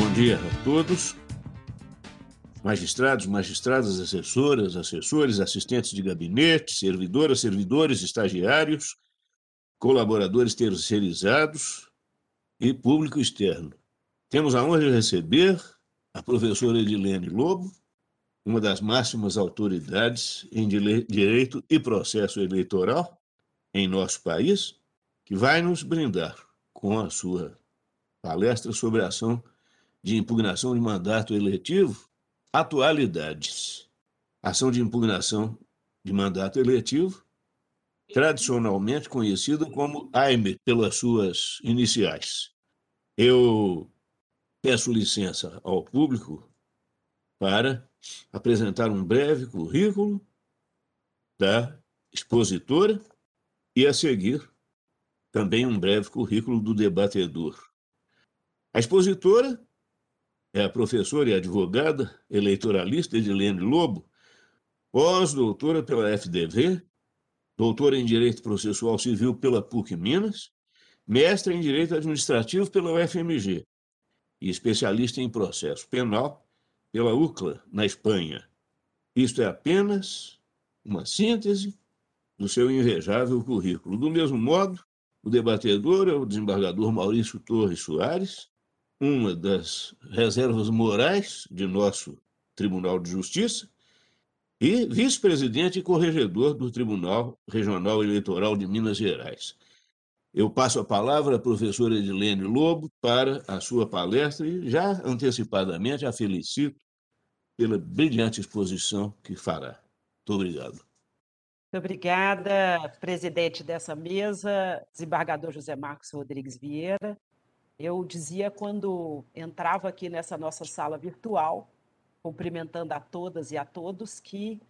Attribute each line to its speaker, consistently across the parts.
Speaker 1: Bom dia a todos. Magistrados, magistradas, assessoras, assessores, assistentes de gabinete, servidoras, servidores, estagiários, colaboradores terceirizados e público externo. Temos a honra de receber a professora Edilene Lobo, uma das máximas autoridades em direito e processo eleitoral em nosso país, que vai nos brindar com a sua palestra sobre a ação de impugnação de mandato eletivo, atualidades. Ação de impugnação de mandato eletivo, tradicionalmente conhecida como AIME, pelas suas iniciais. Eu peço licença ao público para apresentar um breve currículo da expositora e, a seguir, também um breve currículo do debatedor. A expositora é professora e advogada eleitoralista Edilene Lobo, pós-doutora pela FDV, doutora em Direito Processual Civil pela PUC Minas, mestre em Direito Administrativo pela UFMG e especialista em processo penal pela UCLA, na Espanha. Isto é apenas uma síntese do seu invejável currículo. Do mesmo modo, o debatedor é o desembargador Maurício Torres Soares, uma das reservas morais de nosso Tribunal de Justiça e vice-presidente e corregedor do Tribunal Regional Eleitoral de Minas Gerais. Eu passo a palavra à professora Edilene Lobo para a sua palestra e já antecipadamente a felicito pela brilhante exposição que fará. Muito obrigado.
Speaker 2: Muito obrigada, presidente dessa mesa, desembargador José Marcos Rodrigues Vieira, eu dizia quando entrava aqui nessa nossa sala virtual, cumprimentando a todas e a todos, que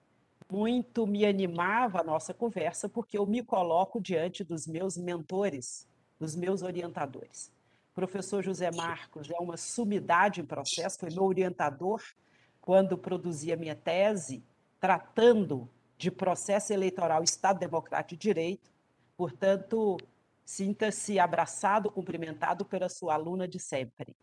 Speaker 2: muito me animava a nossa conversa, porque eu me coloco diante dos meus mentores, dos meus orientadores. O professor José Marcos é uma sumidade em processo, foi meu orientador quando produzia minha tese, tratando de processo eleitoral Estado Democrático de Direito. Portanto, Sinta-se abraçado, cumprimentado pela sua aluna de sempre.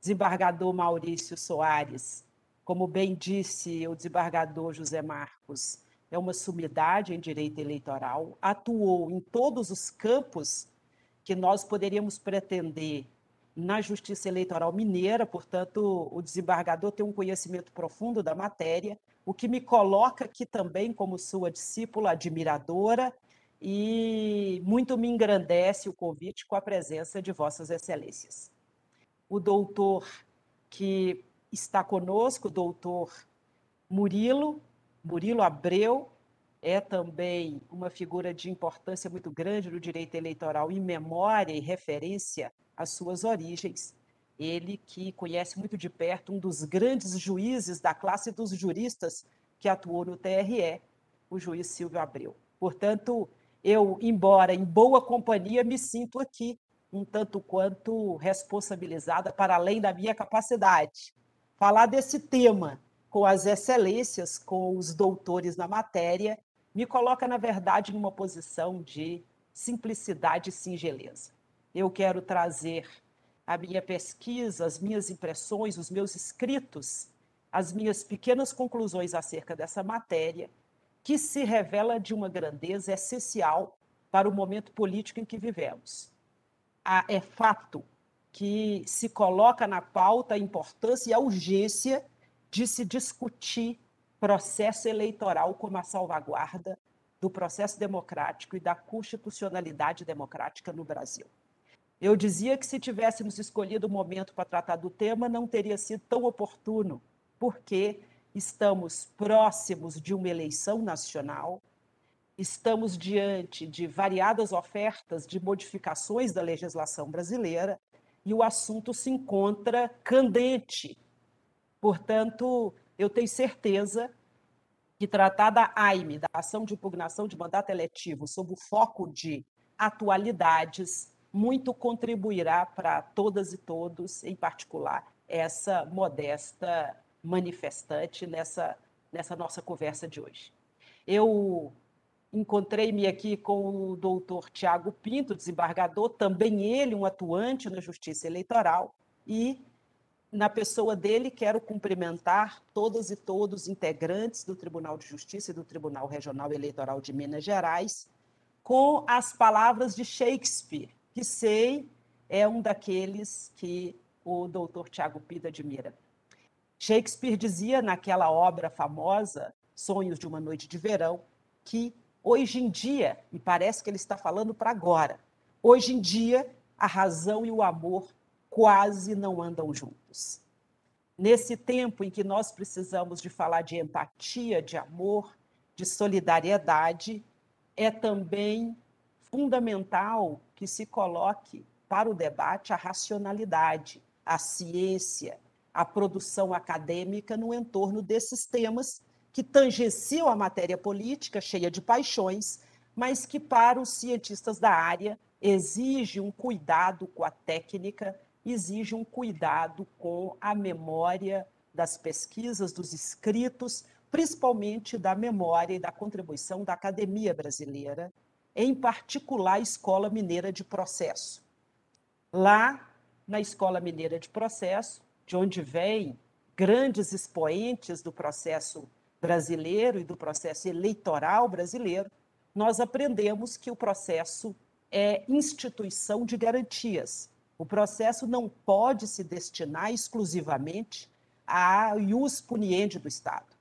Speaker 2: Desembargador Maurício Soares, como bem disse o desembargador José Marcos, é uma sumidade em direito eleitoral, atuou em todos os campos que nós poderíamos pretender na Justiça Eleitoral Mineira, portanto, o desembargador tem um conhecimento profundo da matéria, o que me coloca aqui também como sua discípula admiradora e muito me engrandece o convite com a presença de Vossas Excelências. O doutor que está conosco, o doutor Murilo, Murilo Abreu, é também uma figura de importância muito grande no direito eleitoral em memória e referência às suas origens. Ele que conhece muito de perto um dos grandes juízes da classe dos juristas que atuou no TRE, o juiz Silvio Abreu. Portanto, eu, embora em boa companhia, me sinto aqui um tanto quanto responsabilizada para além da minha capacidade. Falar desse tema com as excelências, com os doutores na matéria, me coloca, na verdade, numa posição de simplicidade e singeleza. Eu quero trazer a minha pesquisa, as minhas impressões, os meus escritos, as minhas pequenas conclusões acerca dessa matéria que se revela de uma grandeza essencial para o momento político em que vivemos. é fato que se coloca na pauta a importância e a urgência de se discutir processo eleitoral como a salvaguarda do processo democrático e da constitucionalidade democrática no Brasil. Eu dizia que se tivéssemos escolhido o momento para tratar do tema, não teria sido tão oportuno, porque estamos próximos de uma eleição nacional, estamos diante de variadas ofertas de modificações da legislação brasileira e o assunto se encontra candente. Portanto, eu tenho certeza que tratar da AIME, da ação de impugnação de mandato eletivo, sob o foco de atualidades, muito contribuirá para todas e todos, em particular, essa modesta manifestante nessa, nessa nossa conversa de hoje. Eu encontrei-me aqui com o doutor Tiago Pinto, desembargador, também ele um atuante na Justiça Eleitoral, e na pessoa dele, quero cumprimentar todas e todos integrantes do Tribunal de Justiça e do Tribunal Regional Eleitoral de Minas Gerais, com as palavras de Shakespeare, que sei é um daqueles que o doutor Tiago Pida admira. Shakespeare dizia naquela obra famosa, Sonhos de uma Noite de Verão, que hoje em dia, e parece que ele está falando para agora, hoje em dia a razão e o amor quase não andam juntos. Nesse tempo em que nós precisamos de falar de empatia, de amor, de solidariedade, é também fundamental que se coloque para o debate a racionalidade, a ciência, a produção acadêmica no entorno desses temas que tangenciam a matéria política, cheia de paixões, mas que para os cientistas da área exige um cuidado com a técnica exige um cuidado com a memória das pesquisas, dos escritos, principalmente da memória e da contribuição da academia brasileira, em particular a Escola Mineira de Processo. Lá, na Escola Mineira de Processo, de onde vêm grandes expoentes do processo brasileiro e do processo eleitoral brasileiro, nós aprendemos que o processo é instituição de garantias, o processo não pode se destinar exclusivamente a ius puniendi do Estado.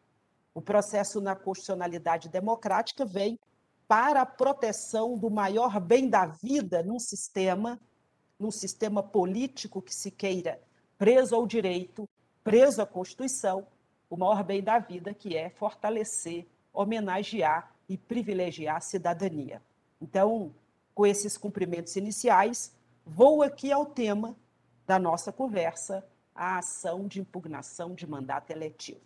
Speaker 2: O processo na constitucionalidade democrática vem para a proteção do maior bem da vida num sistema, num sistema político que se queira preso ao direito, preso à Constituição, o maior bem da vida, que é fortalecer, homenagear e privilegiar a cidadania. Então, com esses cumprimentos iniciais, Vou aqui ao tema da nossa conversa, a ação de impugnação de mandato eletivo.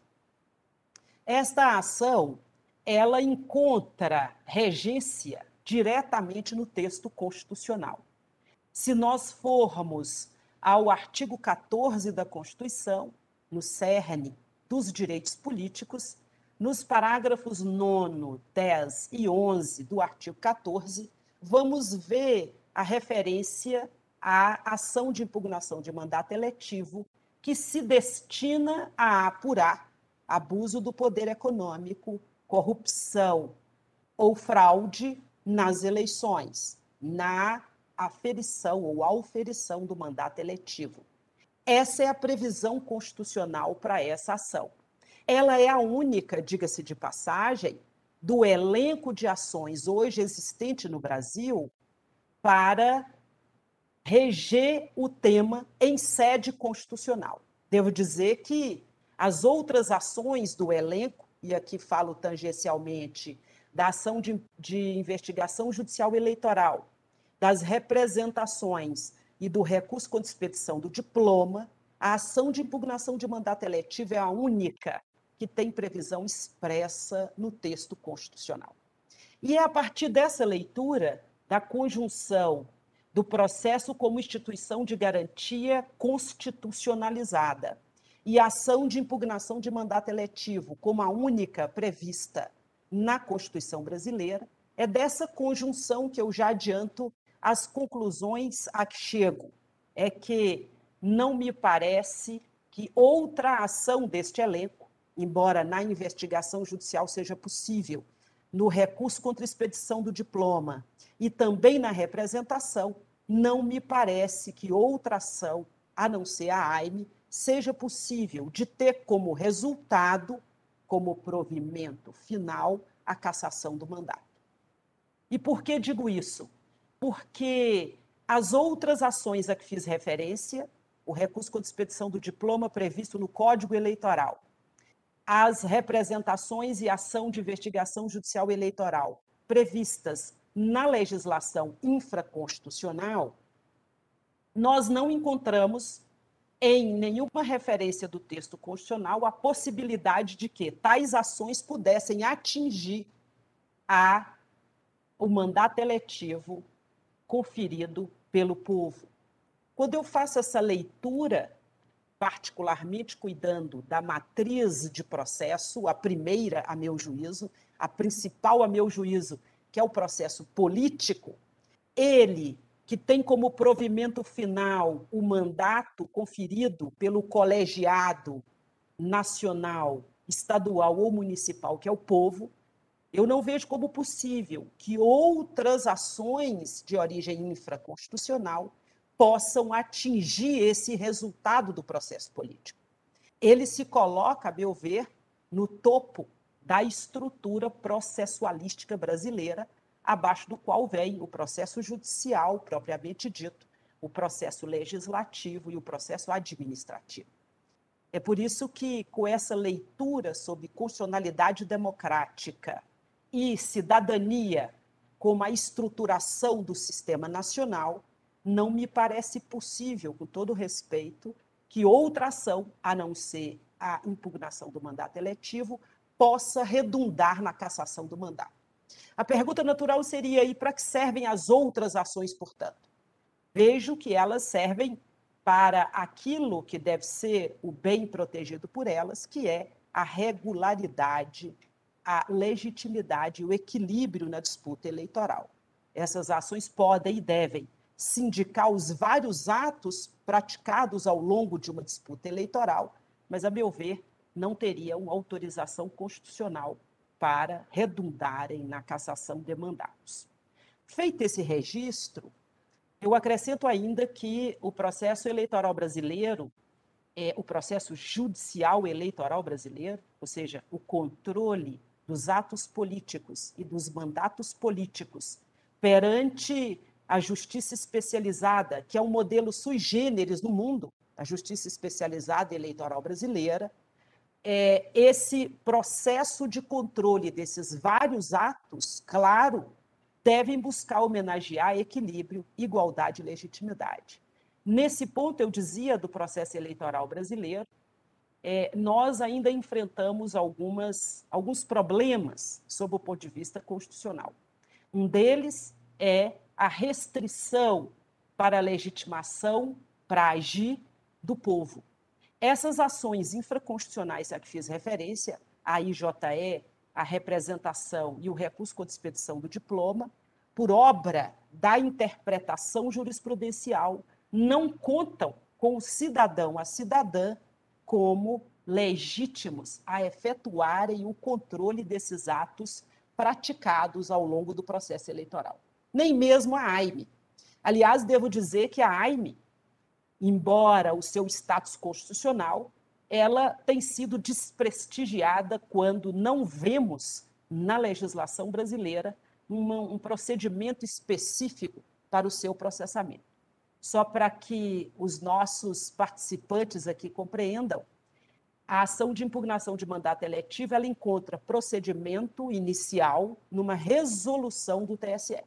Speaker 2: Esta ação, ela encontra regência diretamente no texto constitucional. Se nós formos ao artigo 14 da Constituição, no cerne dos direitos políticos, nos parágrafos 9, 10 e 11 do artigo 14, vamos ver a referência à ação de impugnação de mandato eletivo que se destina a apurar abuso do poder econômico, corrupção ou fraude nas eleições, na aferição ou auferição do mandato eletivo. Essa é a previsão constitucional para essa ação. Ela é a única, diga-se de passagem, do elenco de ações hoje existente no Brasil para reger o tema em sede constitucional. Devo dizer que as outras ações do elenco, e aqui falo tangencialmente da ação de, de investigação judicial eleitoral, das representações e do recurso contra expedição do diploma, a ação de impugnação de mandato eletivo é a única que tem previsão expressa no texto constitucional. E é a partir dessa leitura da conjunção do processo como instituição de garantia constitucionalizada e ação de impugnação de mandato eletivo como a única prevista na Constituição brasileira, é dessa conjunção que eu já adianto as conclusões a que chego. É que não me parece que outra ação deste elenco, embora na investigação judicial seja possível, no recurso contra expedição do diploma e também na representação, não me parece que outra ação, a não ser a AIME, seja possível de ter como resultado, como provimento final, a cassação do mandato. E por que digo isso? Porque as outras ações a que fiz referência, o recurso com expedição do diploma previsto no Código Eleitoral, as representações e ação de investigação judicial eleitoral previstas na legislação infraconstitucional, nós não encontramos em nenhuma referência do texto constitucional a possibilidade de que tais ações pudessem atingir a, o mandato eletivo conferido pelo povo. Quando eu faço essa leitura, particularmente cuidando da matriz de processo, a primeira, a meu juízo, a principal, a meu juízo, que é o processo político, ele que tem como provimento final o mandato conferido pelo colegiado nacional, estadual ou municipal, que é o povo, eu não vejo como possível que outras ações de origem infraconstitucional possam atingir esse resultado do processo político. Ele se coloca, a meu ver, no topo da estrutura processualística brasileira, abaixo do qual vem o processo judicial propriamente dito, o processo legislativo e o processo administrativo. É por isso que, com essa leitura sobre constitucionalidade democrática e cidadania como a estruturação do sistema nacional, não me parece possível, com todo respeito, que outra ação, a não ser a impugnação do mandato eletivo, possa redundar na cassação do mandato. A pergunta natural seria: e para que servem as outras ações, portanto? Vejo que elas servem para aquilo que deve ser o bem protegido por elas, que é a regularidade, a legitimidade e o equilíbrio na disputa eleitoral. Essas ações podem e devem sindicar os vários atos praticados ao longo de uma disputa eleitoral, mas, a meu ver, não teriam autorização constitucional para redundarem na cassação de mandatos. Feito esse registro, eu acrescento ainda que o processo eleitoral brasileiro, é, o processo judicial eleitoral brasileiro, ou seja, o controle dos atos políticos e dos mandatos políticos perante a justiça especializada, que é um modelo sui generis no mundo, a justiça especializada eleitoral brasileira, é, esse processo de controle desses vários atos, claro, devem buscar homenagear equilíbrio, igualdade e legitimidade. Nesse ponto, eu dizia do processo eleitoral brasileiro, é, nós ainda enfrentamos algumas, alguns problemas sob o ponto de vista constitucional. Um deles é a restrição para a legitimação para agir do povo. Essas ações infraconstitucionais a que fiz referência, a IJE, a representação e o recurso contra expedição do diploma, por obra da interpretação jurisprudencial, não contam com o cidadão, a cidadã, como legítimos a efetuarem o controle desses atos praticados ao longo do processo eleitoral. Nem mesmo a AIME. Aliás, devo dizer que a AIME embora o seu status constitucional, ela tem sido desprestigiada quando não vemos na legislação brasileira uma, um procedimento específico para o seu processamento. Só para que os nossos participantes aqui compreendam, a ação de impugnação de mandato eletivo ela encontra procedimento inicial numa resolução do TSE.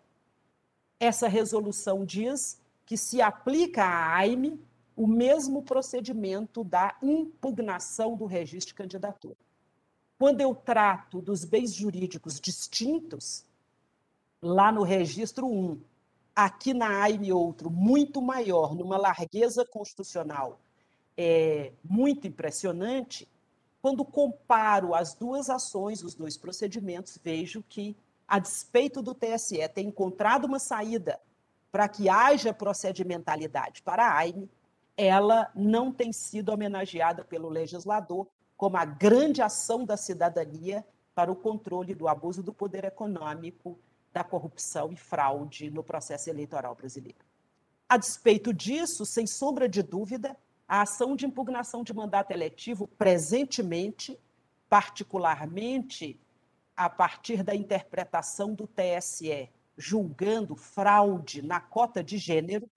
Speaker 2: Essa resolução diz que se aplica à AIME o mesmo procedimento da impugnação do registro de candidatura. Quando eu trato dos bens jurídicos distintos, lá no registro 1, aqui na AIME outro, muito maior, numa largueza constitucional é, muito impressionante, quando comparo as duas ações, os dois procedimentos, vejo que, a despeito do TSE ter encontrado uma saída para que haja procedimentalidade para a AIME, ela não tem sido homenageada pelo legislador como a grande ação da cidadania para o controle do abuso do poder econômico, da corrupção e fraude no processo eleitoral brasileiro. A despeito disso, sem sombra de dúvida, a ação de impugnação de mandato eletivo, presentemente, particularmente a partir da interpretação do TSE, julgando fraude na cota de gênero,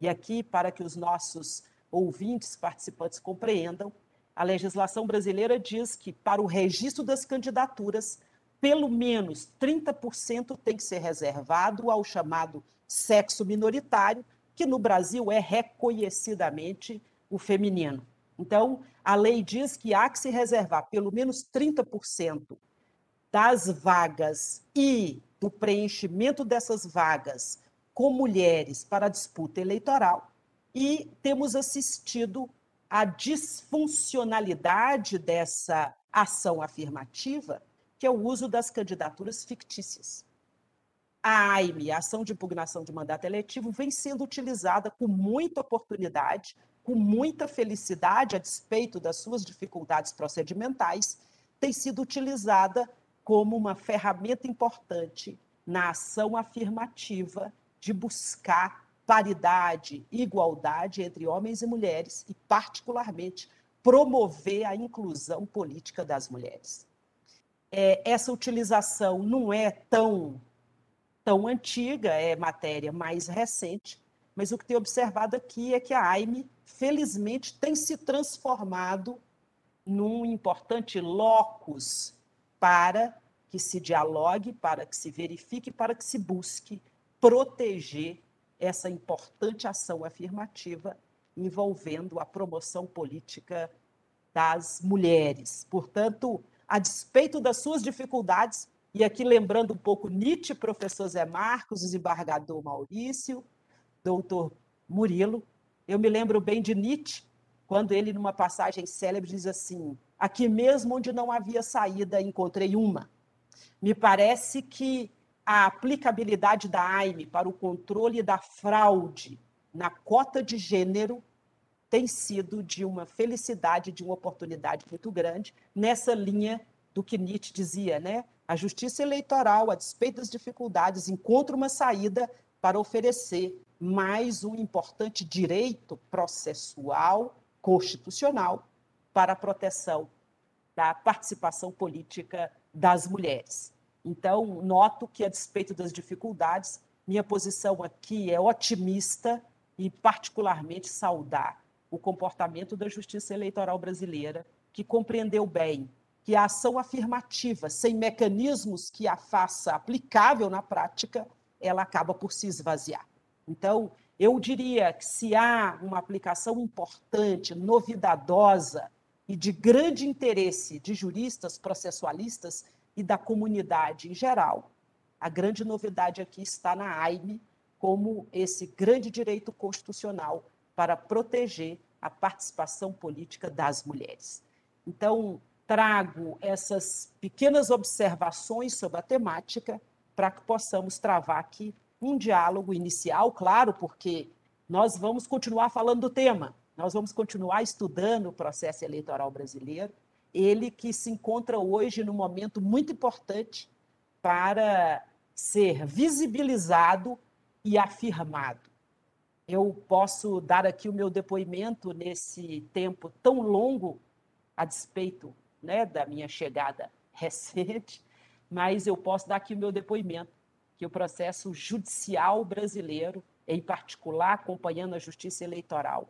Speaker 2: e aqui, para que os nossos ouvintes, participantes compreendam, a legislação brasileira diz que, para o registro das candidaturas, pelo menos 30% tem que ser reservado ao chamado sexo minoritário, que no Brasil é reconhecidamente o feminino. Então, a lei diz que há que se reservar pelo menos 30% das vagas e do preenchimento dessas vagas com mulheres para a disputa eleitoral. E temos assistido à disfuncionalidade dessa ação afirmativa, que é o uso das candidaturas fictícias. A AIME, a Ação de Impugnação de Mandato Eletivo, vem sendo utilizada com muita oportunidade, com muita felicidade, a despeito das suas dificuldades procedimentais, tem sido utilizada como uma ferramenta importante na ação afirmativa de buscar paridade, igualdade entre homens e mulheres e, particularmente, promover a inclusão política das mulheres. É, essa utilização não é tão, tão antiga, é matéria mais recente, mas o que tem observado aqui é que a AIME, felizmente, tem se transformado num importante locus para que se dialogue, para que se verifique, para que se busque proteger essa importante ação afirmativa envolvendo a promoção política das mulheres. Portanto, a despeito das suas dificuldades, e aqui lembrando um pouco Nietzsche, professor Zé Marcos, desembargador Maurício, doutor Murilo, eu me lembro bem de Nietzsche, quando ele, numa passagem célebre, diz assim: Aqui mesmo onde não havia saída, encontrei uma. Me parece que a aplicabilidade da AIME para o controle da fraude na cota de gênero tem sido de uma felicidade, de uma oportunidade muito grande, nessa linha do que Nietzsche dizia, né? A justiça eleitoral, a despeito das dificuldades, encontra uma saída para oferecer mais um importante direito processual constitucional para a proteção da participação política das mulheres. Então, noto que, a despeito das dificuldades, minha posição aqui é otimista e, particularmente, saudar o comportamento da justiça eleitoral brasileira, que compreendeu bem que a ação afirmativa, sem mecanismos que a faça aplicável na prática, ela acaba por se esvaziar. Então, eu diria que se há uma aplicação importante, novidadosa e de grande interesse de juristas processualistas e da comunidade em geral, a grande novidade aqui está na AIME como esse grande direito constitucional para proteger a participação política das mulheres. Então, trago essas pequenas observações sobre a temática para que possamos travar aqui um diálogo inicial, claro, porque nós vamos continuar falando do tema, nós vamos continuar estudando o processo eleitoral brasileiro, ele que se encontra hoje num momento muito importante para ser visibilizado e afirmado. Eu posso dar aqui o meu depoimento nesse tempo tão longo, a despeito né, da minha chegada recente, mas eu posso dar aqui o meu depoimento que o processo judicial brasileiro, em particular acompanhando a justiça eleitoral,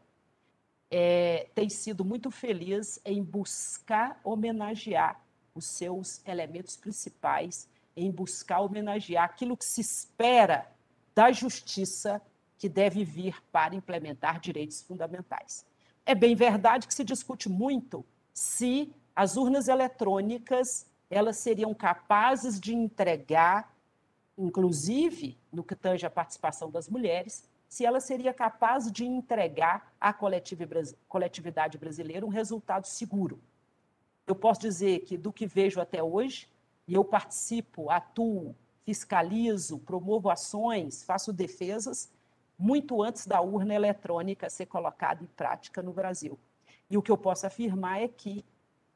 Speaker 2: é, tem sido muito feliz em buscar homenagear os seus elementos principais, em buscar homenagear aquilo que se espera da justiça que deve vir para implementar direitos fundamentais. É bem verdade que se discute muito se as urnas eletrônicas elas seriam capazes de entregar inclusive no que tange a participação das mulheres, se ela seria capaz de entregar à coletividade brasileira um resultado seguro. Eu posso dizer que, do que vejo até hoje, e eu participo, atuo, fiscalizo, promovo ações, faço defesas, muito antes da urna eletrônica ser colocada em prática no Brasil. E o que eu posso afirmar é que,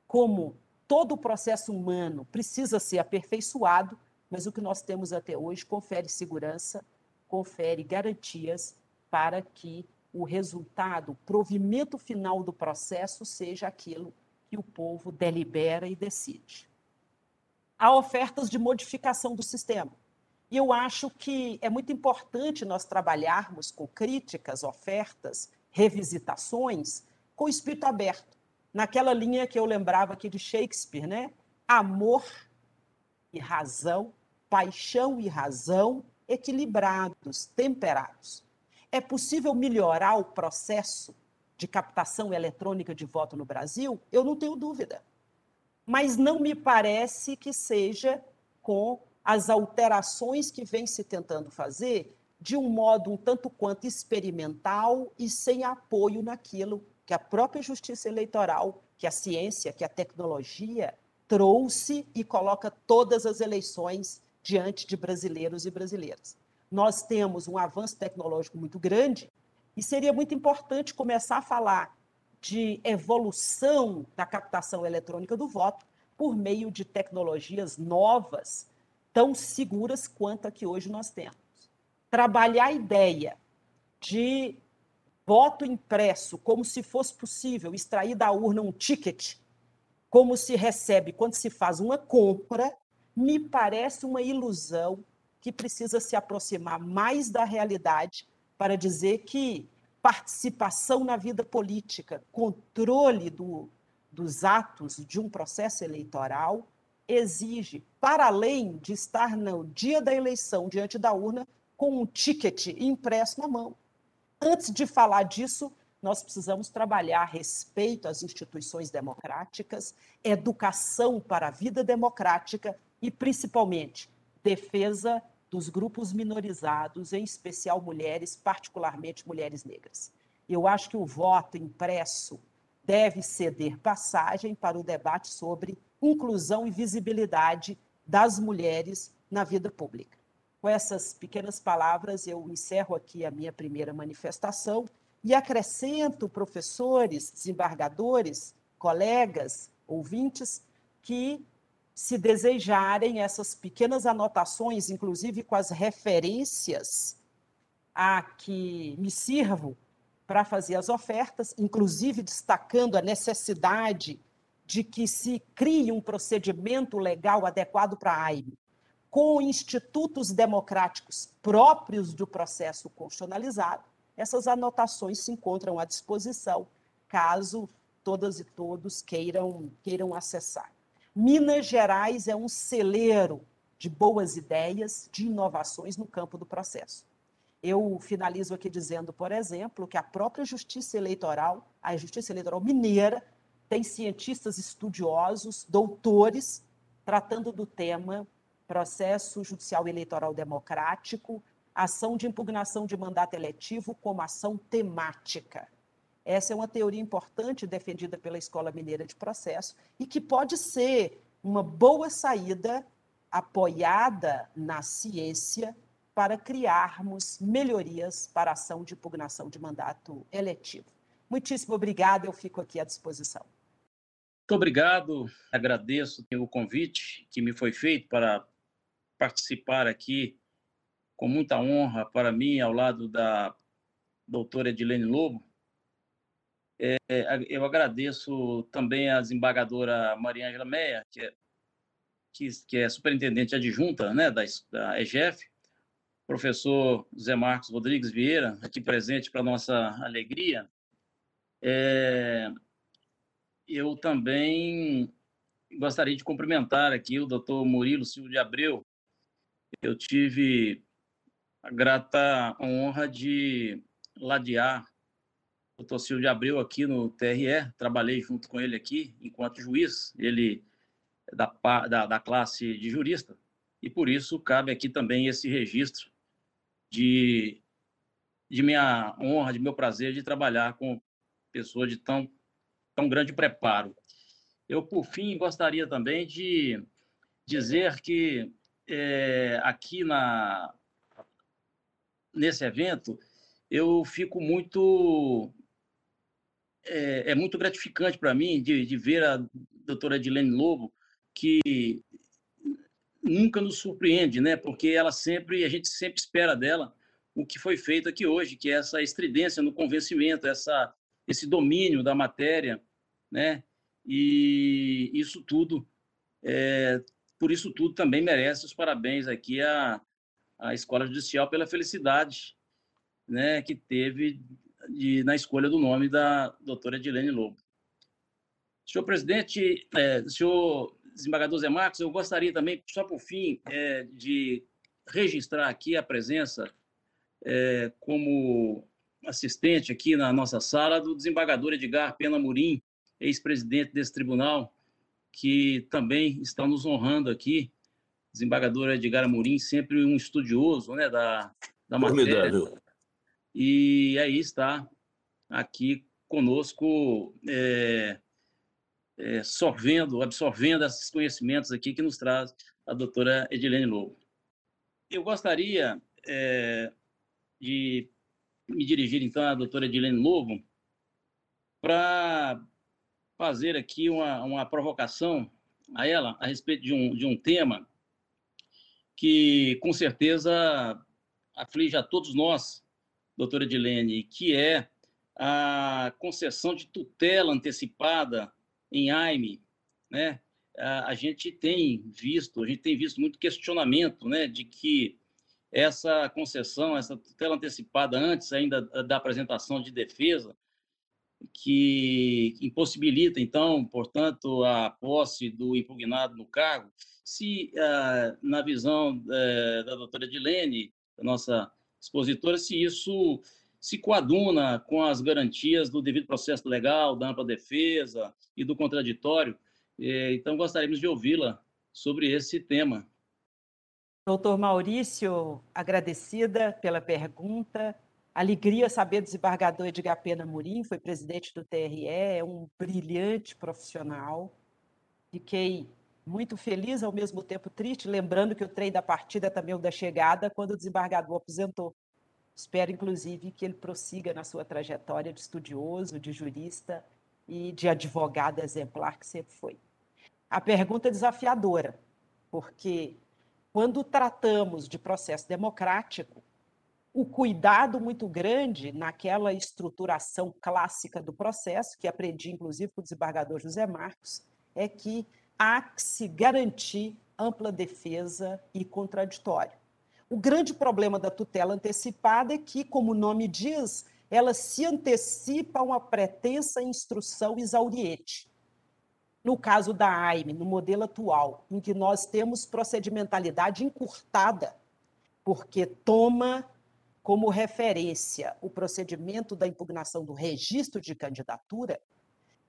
Speaker 2: como todo o processo humano precisa ser aperfeiçoado, mas o que nós temos até hoje confere segurança, confere garantias para que o resultado, o provimento final do processo seja aquilo que o povo delibera e decide. Há ofertas de modificação do sistema. E eu acho que é muito importante nós trabalharmos com críticas, ofertas, revisitações, com o espírito aberto, naquela linha que eu lembrava aqui de Shakespeare, né? Amor e razão, paixão e razão equilibrados, temperados. É possível melhorar o processo de captação eletrônica de voto no Brasil? Eu não tenho dúvida. Mas não me parece que seja com as alterações que vem se tentando fazer de um modo um tanto quanto experimental e sem apoio naquilo que a própria justiça eleitoral, que a ciência, que a tecnologia trouxe e coloca todas as eleições diante de brasileiros e brasileiras. Nós temos um avanço tecnológico muito grande e seria muito importante começar a falar de evolução da captação eletrônica do voto por meio de tecnologias novas tão seguras quanto a que hoje nós temos. Trabalhar a ideia de voto impresso como se fosse possível extrair da urna um ticket, como se recebe quando se faz uma compra, me parece uma ilusão que precisa se aproximar mais da realidade para dizer que participação na vida política, controle do, dos atos de um processo eleitoral, exige, para além de estar no dia da eleição diante da urna com um ticket impresso na mão. Antes de falar disso, nós precisamos trabalhar respeito às instituições democráticas, educação para a vida democrática e, principalmente, defesa dos grupos minorizados, em especial mulheres, particularmente mulheres negras. Eu acho que o voto impresso deve ceder passagem para o debate sobre inclusão e visibilidade das mulheres na vida pública. Com essas pequenas palavras, eu encerro aqui a minha primeira manifestação e acrescento professores, desembargadores, colegas, ouvintes, que, se desejarem essas pequenas anotações, inclusive com as referências a que me sirvo para fazer as ofertas, inclusive destacando a necessidade de que se crie um procedimento legal adequado para a AIME, com institutos democráticos próprios do processo constitucionalizado, essas anotações se encontram à disposição, caso todas e todos queiram, queiram acessar. Minas Gerais é um celeiro de boas ideias, de inovações no campo do processo. Eu finalizo aqui dizendo, por exemplo, que a própria Justiça Eleitoral, a Justiça Eleitoral Mineira, tem cientistas estudiosos, doutores, tratando do tema processo judicial eleitoral democrático, ação de impugnação de mandato eletivo como ação temática. Essa é uma teoria importante defendida pela Escola Mineira de Processo e que pode ser uma boa saída apoiada na ciência para criarmos melhorias para ação de impugnação de mandato eletivo. Muitíssimo obrigada, eu fico aqui à disposição.
Speaker 3: Muito obrigado, agradeço o convite que me foi feito para participar aqui com muita honra para mim, ao lado da doutora Edilene Lobo. É, eu agradeço também a desembargadora Maria Angela Meia, que é, que, que é superintendente adjunta né, da, da EGF, professor Zé Marcos Rodrigues Vieira, aqui presente para nossa alegria. É, eu também gostaria de cumprimentar aqui o doutor Murilo Silva de Abreu. Eu tive a grata honra de ladear o doutor Silva de Abreu aqui no TRE, trabalhei junto com ele aqui enquanto juiz, ele é da, da, da classe de jurista, e por isso cabe aqui também esse registro de, de minha honra, de meu prazer de trabalhar com pessoas de tão tão grande preparo. Eu, por fim, gostaria também de dizer que é, aqui na, nesse evento eu fico muito é, é muito gratificante para mim de, de, ver a doutora Edilene Lobo que nunca nos surpreende, né? Porque ela sempre a gente sempre espera dela o que foi feito aqui hoje, que é essa estridência no convencimento, essa, esse domínio da matéria, né? E isso tudo, é, por isso tudo também merece os parabéns aqui à, à Escola Judicial pela felicidade né, que teve de, na escolha do nome da doutora Edilene Lobo. Senhor presidente, é, senhor desembargador Zé Marcos, eu gostaria também, só por fim, é, de registrar aqui a presença é, como assistente aqui na nossa sala do desembargador Edgar Pena Murim, ex-presidente desse tribunal, que também está nos honrando aqui. Desembargador Edgar Amorim, sempre um estudioso né, da, da matéria. E aí está aqui conosco, é, é, sorvendo, absorvendo esses conhecimentos aqui que nos traz a doutora Edilene Lobo. Eu gostaria é, de me dirigir, então, à doutora Edilene Lobo para fazer aqui uma, uma provocação a ela a respeito de um, de um tema que, com certeza, aflige a todos nós, doutora Edilene, que é a concessão de tutela antecipada em AIME, né? A gente tem visto, a gente tem visto muito questionamento, né, de que essa concessão, essa tutela antecipada antes ainda da apresentação de defesa, que impossibilita, então, portanto, a posse do impugnado no cargo, se, ah, na visão eh, da doutora Dilene, nossa expositora, se isso se coaduna com as garantias do devido processo legal, da ampla defesa e do contraditório. Eh, então, gostaríamos de ouvi-la sobre esse tema.
Speaker 2: Doutor Maurício, agradecida pela pergunta. Alegria saber do desembargador Edgar Pena Murim, foi presidente do TRE, é um brilhante profissional. Fiquei muito feliz, ao mesmo tempo triste, lembrando que o trem da partida é também o da chegada, quando o desembargador aposentou. Espero, inclusive, que ele prossiga na sua trajetória de estudioso, de jurista e de advogado exemplar que sempre foi. A pergunta é desafiadora, porque quando tratamos de processo democrático, o cuidado muito grande naquela estruturação clássica do processo, que aprendi inclusive com o desembargador José Marcos, é que há que se garantir ampla defesa e contraditório. O grande problema da tutela antecipada é que, como o nome diz, ela se antecipa a uma pretensa instrução exauriente. No caso da AIME, no modelo atual, em que nós temos procedimentalidade encurtada, porque toma como referência o procedimento da impugnação do registro de candidatura,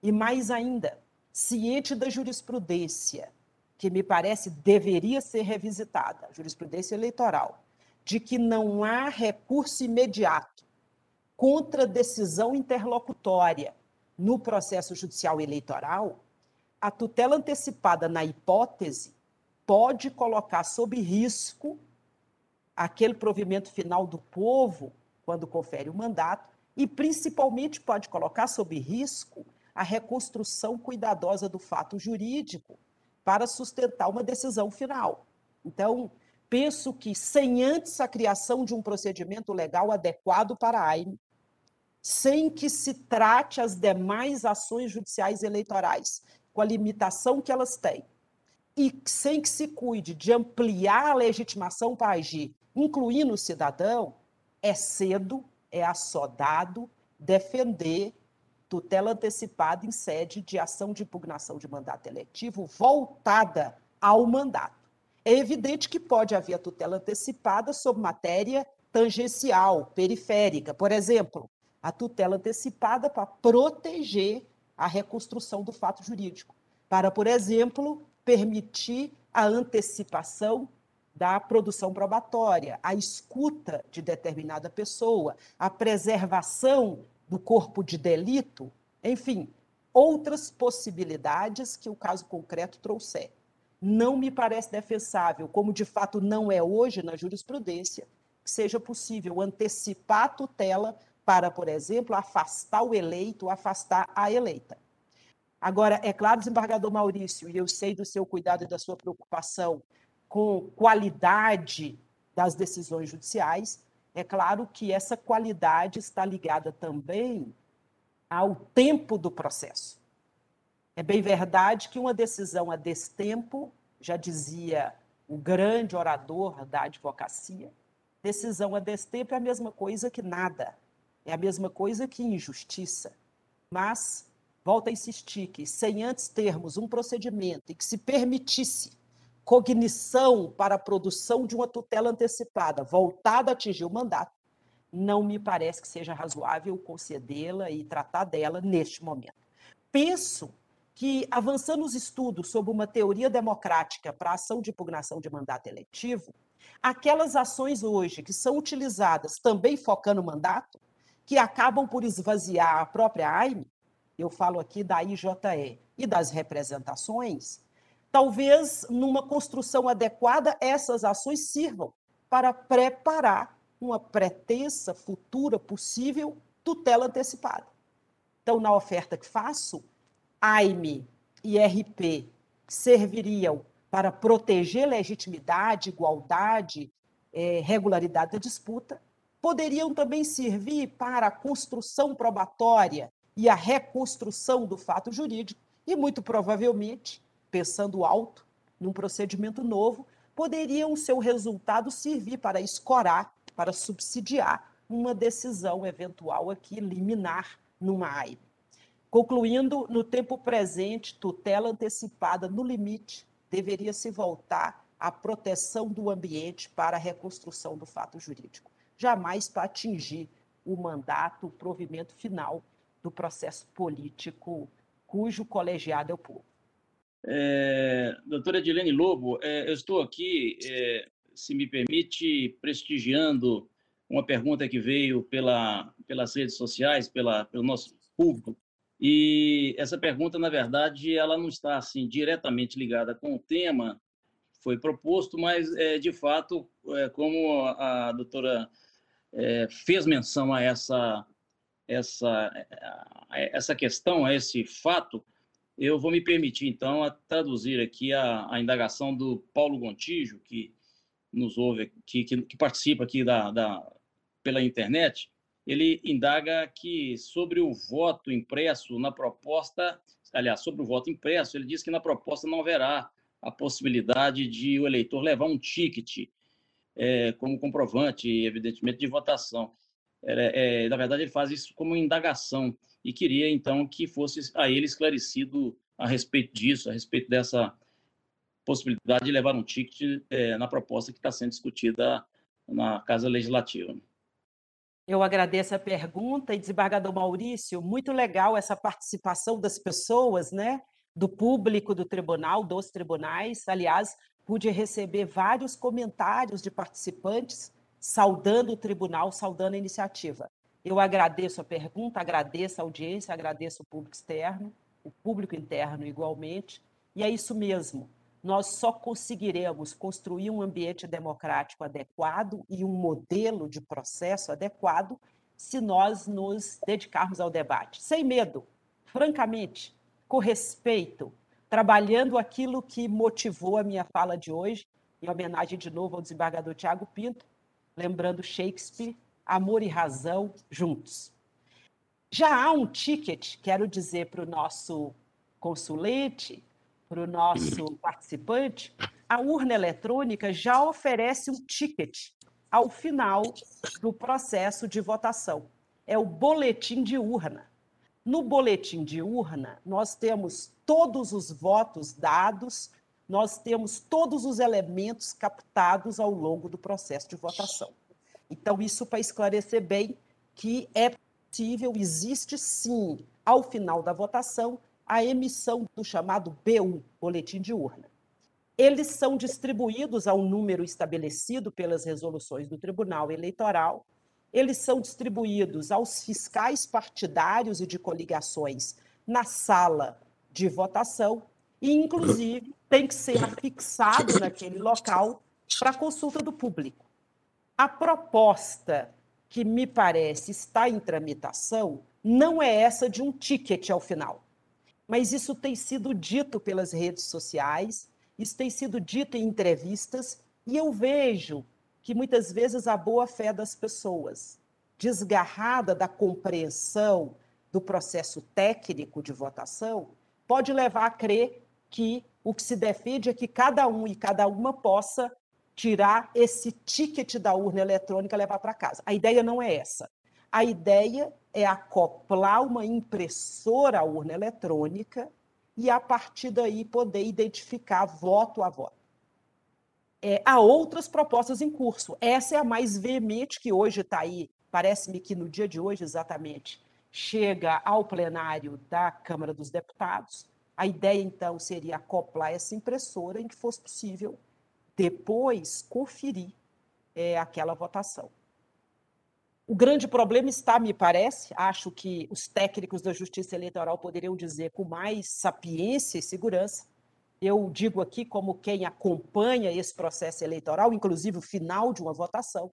Speaker 2: e mais ainda, ciente da jurisprudência, que me parece deveria ser revisitada, jurisprudência eleitoral, de que não há recurso imediato contra decisão interlocutória no processo judicial eleitoral, a tutela antecipada, na hipótese, pode colocar sob risco aquele provimento final do povo, quando confere o mandato, e principalmente pode colocar sob risco a reconstrução cuidadosa do fato jurídico para sustentar uma decisão final. Então, penso que sem antes a criação de um procedimento legal adequado para a AIME, sem que se trate as demais ações judiciais eleitorais com a limitação que elas têm, e sem que se cuide de ampliar a legitimação para agir incluindo o cidadão, é cedo, é assodado defender tutela antecipada em sede de ação de impugnação de mandato eletivo voltada ao mandato. É evidente que pode haver tutela antecipada sobre matéria tangencial, periférica. Por exemplo, a tutela antecipada para proteger a reconstrução do fato jurídico, para, por exemplo, permitir a antecipação da produção probatória, a escuta de determinada pessoa, a preservação do corpo de delito, enfim, outras possibilidades que o caso concreto trouxer. Não me parece defensável, como de fato não é hoje na jurisprudência, que seja possível antecipar a tutela para, por exemplo, afastar o eleito, afastar a eleita. Agora, é claro, desembargador Maurício, e eu sei do seu cuidado e da sua preocupação com qualidade das decisões judiciais, É claro que essa qualidade está ligada também ao tempo do processo. É bem verdade que uma decisão a destempo, já dizia o grande orador da advocacia, decisão a destempo é a mesma coisa que nada, é a mesma coisa que injustiça. Mas, volto a insistir que, sem antes termos um procedimento e que se permitisse cognição para a produção de uma tutela antecipada voltada a atingir o mandato, não me parece que seja razoável concedê-la e tratar dela neste momento. Penso que, avançando os estudos sobre uma teoria democrática para a ação de impugnação de mandato eletivo, aquelas ações hoje que são utilizadas também focando o mandato, que acabam por esvaziar a própria AIME, eu falo aqui da IJE e das representações, talvez numa construção adequada essas ações sirvam para preparar uma pretensa futura possível tutela antecipada. Então, na oferta que faço, AIME e RP serviriam para proteger legitimidade, igualdade, é, regularidade da disputa, poderiam também servir para a construção probatória e a reconstrução do fato jurídico, e muito provavelmente, pensando alto, num procedimento novo, poderiam seu resultado servir para escorar, para subsidiar uma decisão eventual aqui liminar numa AIB. Concluindo, no tempo presente, tutela antecipada no limite deveria se voltar à proteção do ambiente para a reconstrução do fato jurídico, jamais para atingir o mandato, o provimento final do processo político cujo colegiado é o povo.
Speaker 3: É, doutora Edilene Lobo, é, eu estou aqui, é, se me permite, prestigiando uma pergunta que veio pela, pelas redes sociais, pela, pelo nosso público, e essa pergunta, na verdade, ela não está assim diretamente ligada com o tema foi proposto, mas é, de fato, é, como a, a doutora é, fez menção a essa essa essa questão, a esse fato, eu vou me permitir então a traduzir aqui a, a indagação do Paulo Gontijo, que nos ouve, que, que, que participa aqui da, da pela internet. Ele indaga que sobre o voto impresso na proposta, aliás, sobre o voto impresso, ele diz que na proposta não haverá a possibilidade de o eleitor levar um ticket é, como comprovante, evidentemente, de votação. É, é, na verdade, ele faz isso como indagação e queria, então, que fosse a ele esclarecido a respeito disso, a respeito dessa possibilidade de levar um ticket é, na proposta que está sendo discutida na Casa Legislativa.
Speaker 2: Eu agradeço a pergunta e desembargador Maurício, muito legal essa participação das pessoas, né? Do público do tribunal, dos tribunais. Aliás, pude receber vários comentários de participantes saudando o tribunal, saudando a iniciativa. Eu agradeço a pergunta, agradeço a audiência, agradeço o público externo, o público interno igualmente. E é isso mesmo nós só conseguiremos construir um ambiente democrático adequado e um modelo de processo adequado se nós nos dedicarmos ao debate, sem medo, francamente, com respeito, trabalhando aquilo que motivou a minha fala de hoje, em homenagem de novo ao desembargador Tiago Pinto, lembrando Shakespeare, amor e razão juntos. Já há um ticket, quero dizer para o nosso consulente, para o nosso participante, a urna eletrônica já oferece um ticket ao final do processo de votação. É o boletim de urna. No boletim de urna, nós temos todos os votos dados, nós temos todos os elementos captados ao longo do processo de votação. Então, isso para esclarecer bem que é possível, existe sim, ao final da votação, a emissão do chamado B1, Boletim de Urna. Eles são distribuídos a um número estabelecido pelas resoluções do Tribunal Eleitoral, eles são distribuídos aos fiscais partidários e de coligações na sala de votação e, inclusive, tem que ser afixado naquele local para consulta do público. A proposta que me parece está em tramitação não é essa de um ticket ao final mas isso tem sido dito pelas redes sociais, isso tem sido dito em entrevistas, e eu vejo que muitas vezes a boa fé das pessoas, desgarrada da compreensão do processo técnico de votação, pode levar a crer que o que se defende é que cada um e cada uma possa tirar esse ticket da urna eletrônica e levar para casa. A ideia não é essa. A ideia é acoplar uma impressora à urna eletrônica e, a partir daí, poder identificar voto a voto. É, há outras propostas em curso. Essa é a mais veemente, que hoje está aí, parece-me que no dia de hoje, exatamente, chega ao plenário da Câmara dos Deputados. A ideia, então, seria acoplar essa impressora em que fosse possível depois conferir é, aquela votação. O grande problema está, me parece, acho que os técnicos da Justiça Eleitoral poderiam dizer com mais sapiência e segurança. Eu digo aqui como quem acompanha esse processo eleitoral, inclusive o final de uma votação.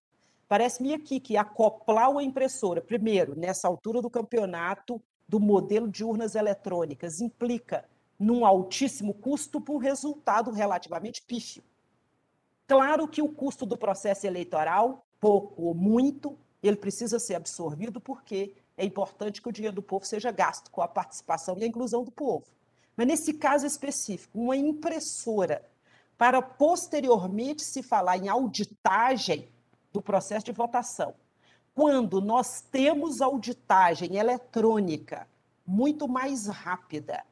Speaker 2: Parece-me aqui que acoplar uma impressora, primeiro, nessa altura do campeonato, do modelo de urnas eletrônicas, implica num altíssimo custo por um resultado relativamente pífio. Claro que o custo do processo eleitoral, pouco ou muito, ele precisa ser absorvido porque é importante que o dinheiro do povo seja gasto com a participação e a inclusão do povo. Mas nesse caso específico, uma impressora para posteriormente se falar em auditagem do processo de votação. Quando nós temos auditagem eletrônica muito mais rápida,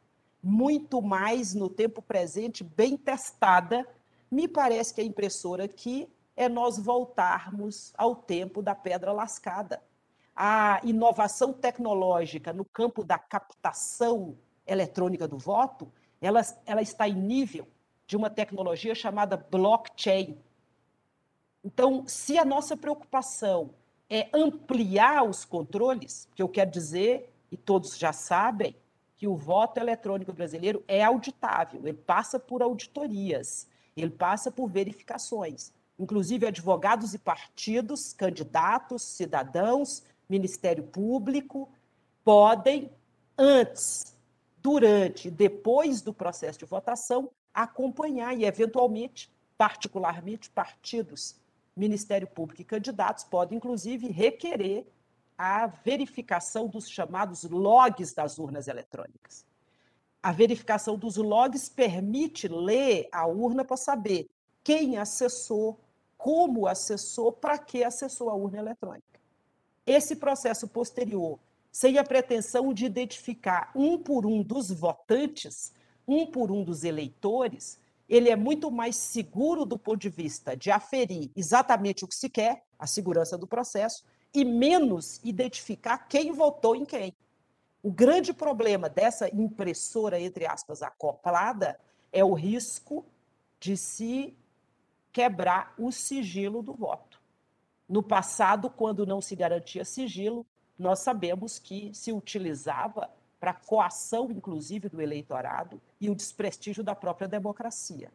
Speaker 2: muito mais no tempo presente, bem testada, me parece que a impressora aqui é nós voltarmos ao tempo da pedra lascada. A inovação tecnológica no campo da captação eletrônica do voto, ela, ela está em nível de uma tecnologia chamada blockchain. Então, se a nossa preocupação é ampliar os controles, que eu quero dizer, e todos já sabem, que o voto eletrônico brasileiro é auditável, ele passa por auditorias, ele passa por verificações inclusive advogados e partidos, candidatos, cidadãos, Ministério Público, podem, antes, durante e depois do processo de votação, acompanhar e, eventualmente, particularmente, partidos, Ministério Público e candidatos podem, inclusive, requerer a verificação dos chamados logs das urnas eletrônicas. A verificação dos logs permite ler a urna para saber quem acessou, como acessou, para que acessou a urna eletrônica. Esse processo posterior, sem a pretensão de identificar um por um dos votantes, um por um dos eleitores, ele é muito mais seguro do ponto de vista de aferir exatamente o que se quer, a segurança do processo, e menos identificar quem votou em quem. O grande problema dessa impressora, entre aspas, acoplada, é o risco de se quebrar o sigilo do voto. No passado, quando não se garantia sigilo, nós sabemos que se utilizava para coação, inclusive, do eleitorado e o desprestígio da própria democracia.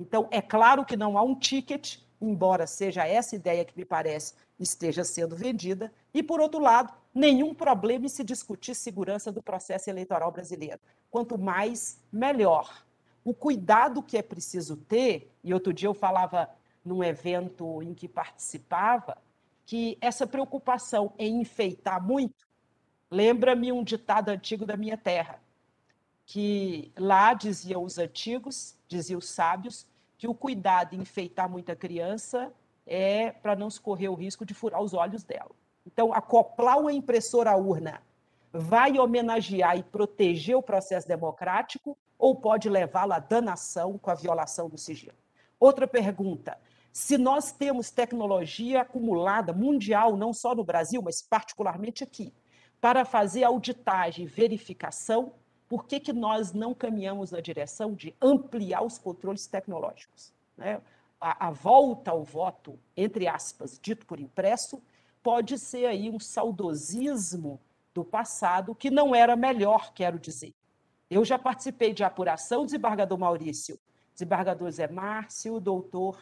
Speaker 2: Então, é claro que não há um ticket, embora seja essa ideia que me parece esteja sendo vendida, e, por outro lado, nenhum problema em se discutir segurança do processo eleitoral brasileiro. Quanto mais, melhor o cuidado que é preciso ter, e outro dia eu falava num evento em que participava, que essa preocupação em enfeitar muito, lembra-me um ditado antigo da minha terra, que lá diziam os antigos, diziam os sábios, que o cuidado em enfeitar muita criança é para não se correr o risco de furar os olhos dela. Então, acoplar uma impressora à urna vai homenagear e proteger o processo democrático ou pode levá-lo à danação com a violação do sigilo? Outra pergunta: se nós temos tecnologia acumulada mundial, não só no Brasil, mas particularmente aqui, para fazer auditagem e verificação, por que, que nós não caminhamos na direção de ampliar os controles tecnológicos? Né? A, a volta ao voto, entre aspas, dito por impresso, pode ser aí um saudosismo do passado que não era melhor, quero dizer. Eu já participei de apuração, desembargador Maurício, desembargador Zé Márcio, doutor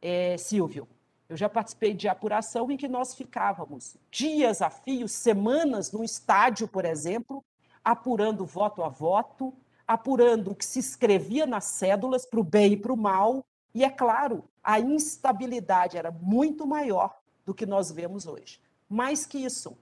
Speaker 2: é, Silvio. Eu já participei de apuração em que nós ficávamos dias a fio, semanas no estádio, por exemplo, apurando voto a voto, apurando o que se escrevia nas cédulas para o bem e para o mal, e, é claro, a instabilidade era muito maior do que nós vemos hoje. Mais que isso,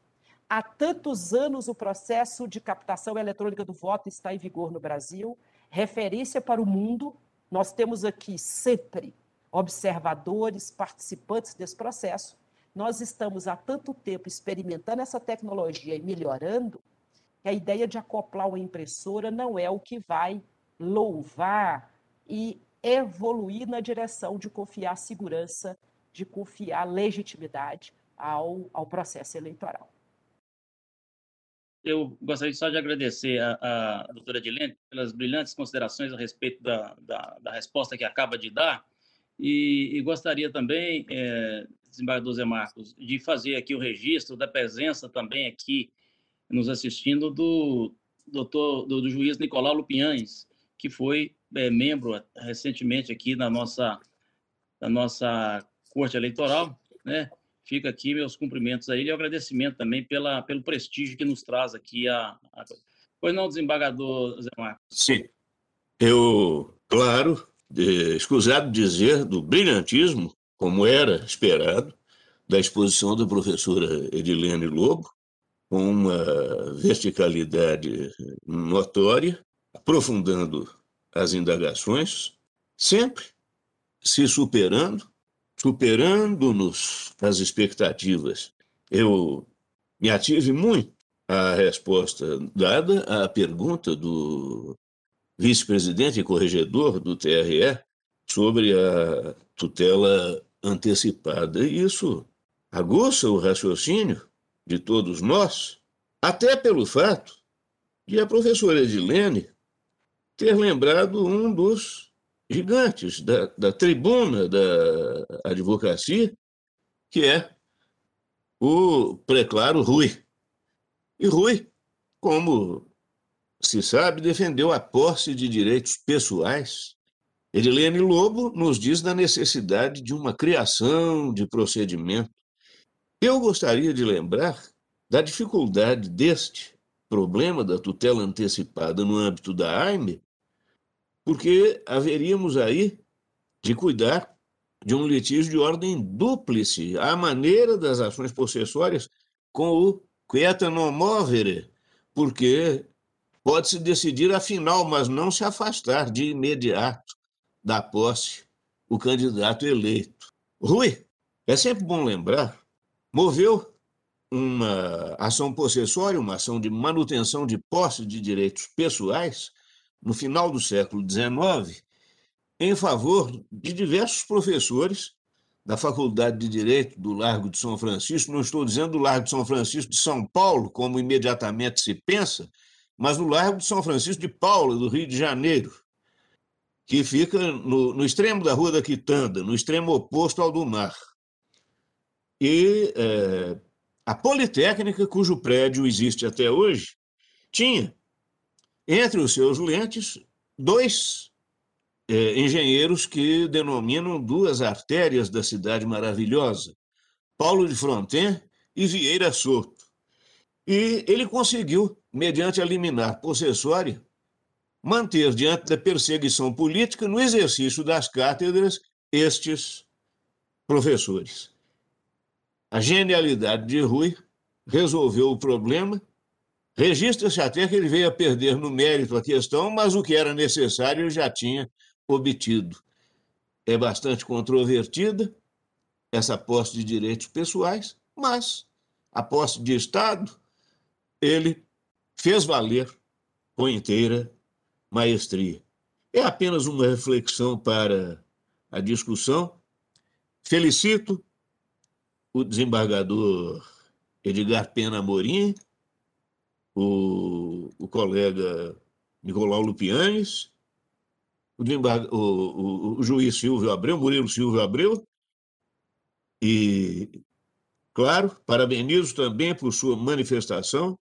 Speaker 2: há tantos anos o processo de captação eletrônica do voto está em vigor no Brasil, referência para o mundo. Nós temos aqui sempre observadores, participantes desse processo. Nós estamos há tanto tempo experimentando essa tecnologia e melhorando que a ideia de acoplar uma impressora não é o que vai louvar e evoluir na direção de confiar segurança, de confiar legitimidade ao, ao processo eleitoral.
Speaker 3: Eu gostaria só de agradecer a, a doutora Edilene pelas brilhantes considerações a respeito da, da, da resposta que acaba de dar e, e gostaria também, é, desembargador Zé Marcos, de fazer aqui o registro da presença também aqui nos assistindo do doutor, do, do juiz Nicolau Lupiães, que foi é, membro recentemente aqui na nossa, na nossa corte eleitoral, né? Fica aqui meus cumprimentos a ele e agradecimento também pela, pelo prestígio que nos traz aqui a, a... Pois não, desembargador Zé Marcos?
Speaker 1: Sim. Eu, claro, escusado dizer do brilhantismo, como era esperado, da exposição da professora Edilene Lobo, com uma verticalidade notória, aprofundando as indagações, sempre se superando, superando-nos as expectativas. Eu me ative muito à resposta dada à pergunta do vice-presidente e corregedor do TRE sobre a tutela antecipada. E isso aguça o raciocínio de todos nós, até pelo fato de a professora Edilene ter lembrado um dos gigantes da, da tribuna da advocacia, que é o preclaro Rui. E Rui, como se sabe, defendeu a posse de direitos pessoais. Edilene Lobo nos diz da necessidade de uma criação de procedimento. Eu gostaria de lembrar da dificuldade deste problema da tutela antecipada no âmbito da AIME, porque haveríamos aí de cuidar de um litígio de ordem dúplice, à maneira das ações possessórias com o quieta non movere, porque pode-se decidir afinal, mas não se afastar de imediato da posse o candidato eleito. Rui, é sempre bom lembrar, moveu uma ação possessória, uma ação de manutenção de posse de direitos pessoais, no final do século XIX, em favor de diversos professores da Faculdade de Direito do Largo de São Francisco, não estou dizendo do Largo de São Francisco de São Paulo, como imediatamente se pensa, mas do Largo de São Francisco de Paula, do Rio de Janeiro, que fica no, no extremo da Rua da Quitanda, no extremo oposto ao do mar. E é, a Politécnica, cujo prédio existe até hoje, tinha entre os seus lentes, dois é, engenheiros que denominam duas artérias da cidade maravilhosa, Paulo de Fronten e Vieira Soto. E ele conseguiu, mediante a liminar possessória, manter diante da perseguição política no exercício das cátedras estes professores. A genialidade de Rui resolveu o problema Registra-se até que ele veio a perder no mérito a questão, mas o que era necessário ele já tinha obtido. É bastante controvertida essa posse de direitos pessoais, mas a posse de Estado ele fez valer com inteira maestria. É apenas uma reflexão para a discussão. Felicito o desembargador Edgar Pena Morim o, o colega Nicolau Lupianes, o, o, o juiz Silvio Abreu, Murilo Silvio Abreu, e, claro, parabenizo também por sua manifestação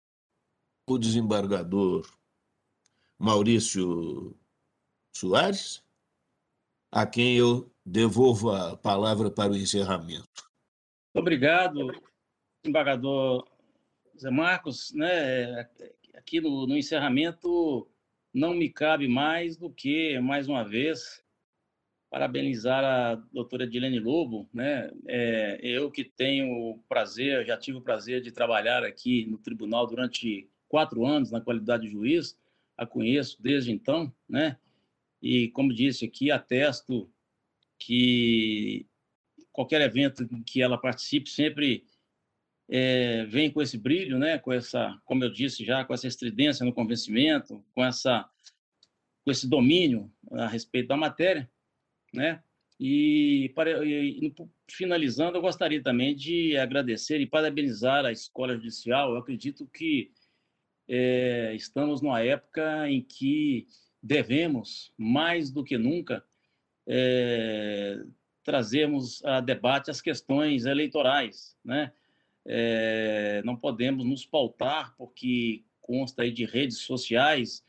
Speaker 1: o desembargador Maurício Soares, a quem eu devolvo a palavra para o encerramento.
Speaker 3: Obrigado, desembargador Zé Marcos, né, aqui no, no encerramento não me cabe mais do que, mais uma vez, parabenizar a doutora Dilene Lobo, né? É, eu que tenho o prazer, já tive o prazer de trabalhar aqui no tribunal durante quatro anos na qualidade de juiz, a conheço desde então, né? E como disse aqui, atesto que qualquer evento em que ela participe sempre é, vem com esse brilho, né? Com essa, como eu disse já, com essa estridência no convencimento, com essa, com esse domínio a respeito da matéria né? E, para, e, finalizando, eu gostaria também de agradecer e parabenizar a Escola Judicial. Eu acredito que é, estamos numa época em que devemos, mais do que nunca, é, trazermos a debate as questões eleitorais, né? É, não podemos nos pautar, porque consta aí de redes sociais,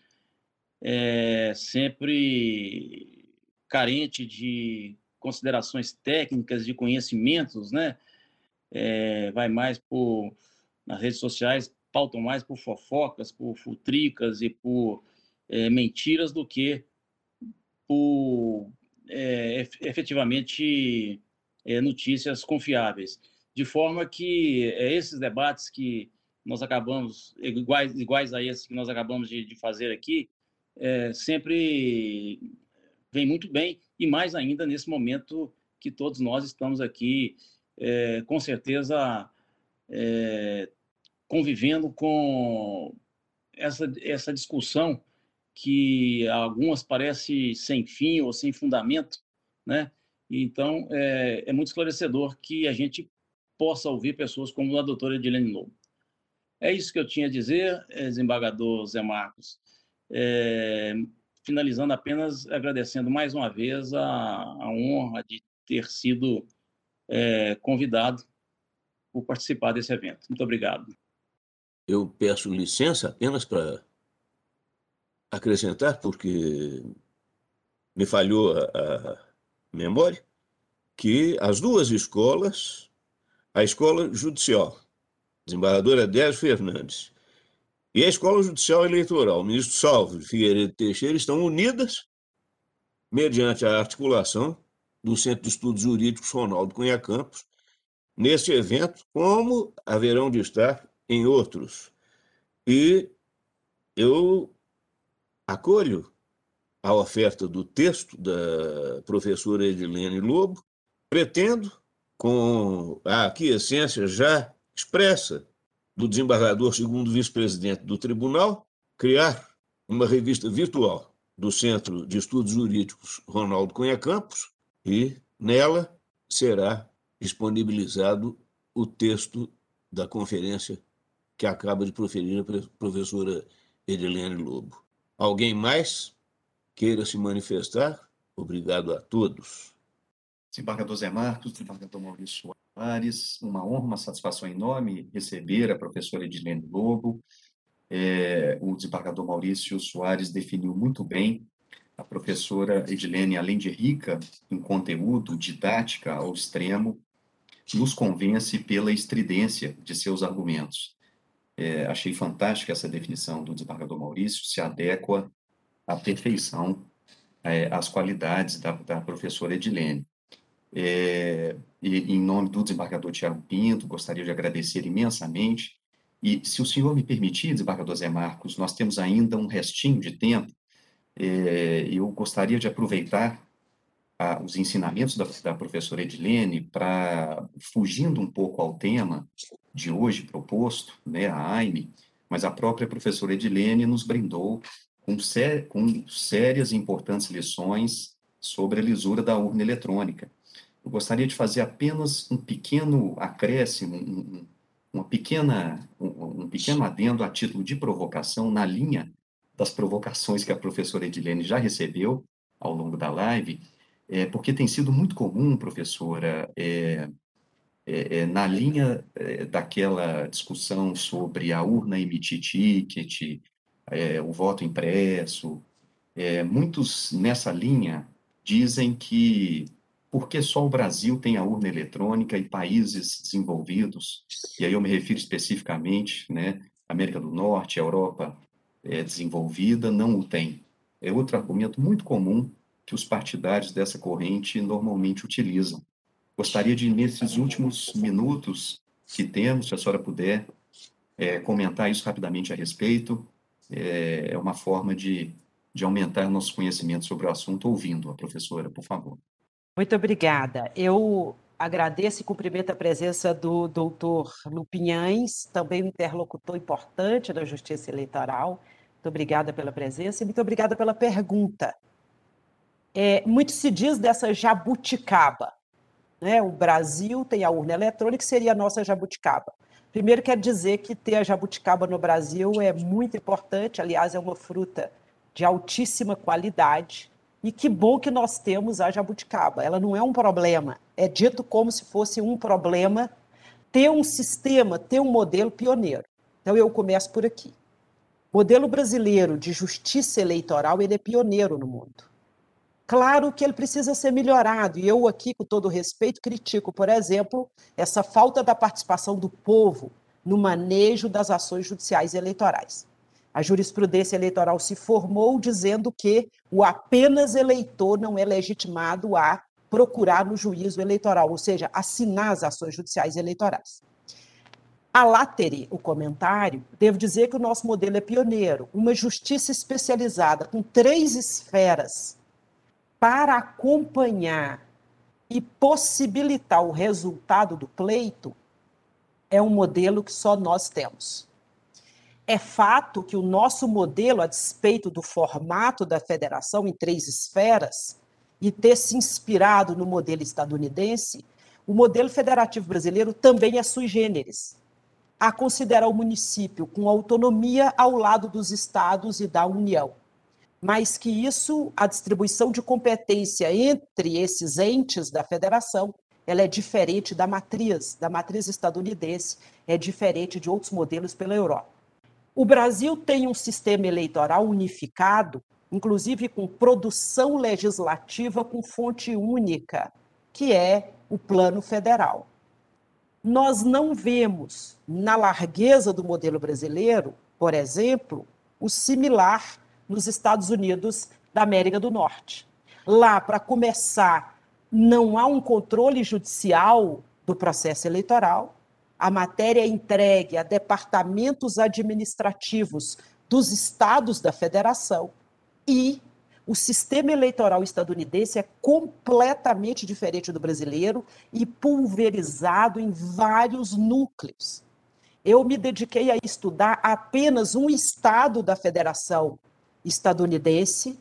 Speaker 3: é, sempre carente de considerações técnicas, de conhecimentos, né? É, vai mais por nas redes sociais pautam mais por fofocas, por futricas e por é, mentiras do que por é, efetivamente é, notícias confiáveis. De forma que é, esses debates que nós acabamos, iguais, iguais a esses que nós acabamos de, de fazer aqui, é, sempre vem muito bem, e mais ainda nesse momento que todos nós estamos aqui, é, com certeza, convivendo com essa, essa discussão que algumas parece sem fim ou sem fundamento, né? Então, é, é muito esclarecedor que a gente possa ouvir pessoas como a doutora Edilene Lobo. É isso que eu tinha a dizer, é, desembargador Zé Marcos. É, finalizando apenas agradecendo mais uma vez a, a honra de ter sido é, convidado por participar desse evento. Muito obrigado.
Speaker 1: Eu peço licença apenas para acrescentar, porque me falhou a, a memória, que as duas escolas, a escola judicial, desembargadora Désio Fernandes, e a Escola Judicial Eleitoral, o ministro Salvo de Figueiredo Teixeira, estão unidas mediante a articulação do Centro de Estudos Jurídicos Ronaldo Cunha Campos, neste evento, como haverão de estar em outros. E eu acolho a oferta do texto da professora Edilene Lobo, pretendo, com a aquiescência já expressa do desembargador segundo vice-presidente do tribunal, criar uma revista virtual do Centro de Estudos Jurídicos Ronaldo Cunha Campos e nela será disponibilizado o texto da conferência que acaba de proferir a professora Edilene Lobo. Alguém mais queira se manifestar? Obrigado a todos.
Speaker 4: Desembargador Zé Marcos, desembargador Maurício Soares, uma honra, uma satisfação enorme receber a professora Edilene Lobo. É, o desembargador Maurício Soares definiu muito bem a professora Edilene, além de rica em conteúdo, didática ao extremo, nos convence pela estridência de seus argumentos. É, achei fantástica essa definição do desembargador Maurício, se adequa à perfeição é, às qualidades da, da professora Edilene. É, e, em nome do desembargador Tiago Pinto, gostaria de agradecer imensamente. E, se o senhor me permitir, desembargador Zé Marcos, nós temos ainda um restinho de tempo. É, eu gostaria de aproveitar a, os ensinamentos da, da professora Edilene para, fugindo um pouco ao tema de hoje proposto, né, a AIME, mas a própria professora Edilene nos brindou com, sé, com sérias e importantes lições sobre a lisura da urna eletrônica. Eu gostaria de fazer apenas um pequeno acréscimo, um, uma pequena, um, um, pequeno adendo a título de provocação na linha das provocações que a professora Edilene já recebeu ao longo da live, é, porque tem sido muito comum, professora, é, é, é na linha é, daquela discussão sobre a urna emitir ticket, é, o voto impresso, muitos nessa linha dizem que porque só o Brasil tem a urna eletrônica e países desenvolvidos, e aí eu me refiro especificamente, né, América do Norte, Europa desenvolvida, não o tem. É outro argumento muito comum que os partidários dessa corrente normalmente utilizam. Gostaria de, nesses últimos minutos que temos, se a senhora puder, é, comentar isso rapidamente a respeito. É, é uma forma de, de aumentar nosso conhecimento sobre o assunto, ouvindo a professora, por favor.
Speaker 2: Muito obrigada. Eu agradeço e cumprimento a presença do doutor Lupinhães, também um interlocutor importante da Justiça Eleitoral. Muito obrigada pela presença e muito obrigada pela pergunta. É, muito se diz dessa jabuticaba. Né? O Brasil tem a urna eletrônica, que seria a nossa jabuticaba. Primeiro, quero dizer que ter a jabuticaba no Brasil é muito importante, aliás, é uma fruta de altíssima qualidade. E que bom que nós temos a jabuticaba. Ela não é um problema, é dito como se fosse um problema ter um sistema, ter um modelo pioneiro. Então, eu começo por aqui. O modelo brasileiro de justiça eleitoral ele é pioneiro no mundo. Claro que ele precisa ser melhorado, e eu aqui, com todo respeito, critico, por exemplo, essa falta da participação do povo no manejo das ações judiciais e eleitorais. A jurisprudência eleitoral se formou dizendo que o apenas eleitor não é legitimado a procurar no juízo eleitoral, ou seja, assinar as ações judiciais eleitorais. A látere, o comentário, devo dizer que o nosso modelo é pioneiro, uma justiça especializada com três esferas para acompanhar e possibilitar o resultado do pleito é um modelo que só nós temos. É fato que o nosso modelo, a despeito do formato da federação em três esferas, e ter se inspirado no modelo estadunidense, o modelo federativo brasileiro também é sui generis, a considerar o município com autonomia ao lado dos estados e da União mas que isso, a distribuição de competência entre esses entes da federação, ela é diferente da matriz, da matriz estadunidense, é diferente de outros modelos pela Europa. O Brasil tem um sistema eleitoral unificado, inclusive com produção legislativa com fonte única, que é o plano federal. Nós não vemos na largueza do modelo brasileiro, por exemplo, o similar nos Estados Unidos da América do Norte. Lá, para começar, não há um controle judicial do processo eleitoral, a matéria é entregue a departamentos administrativos dos estados da federação e o sistema eleitoral estadunidense é completamente diferente do brasileiro e pulverizado em vários núcleos. Eu me dediquei a estudar apenas um estado da federação estadunidense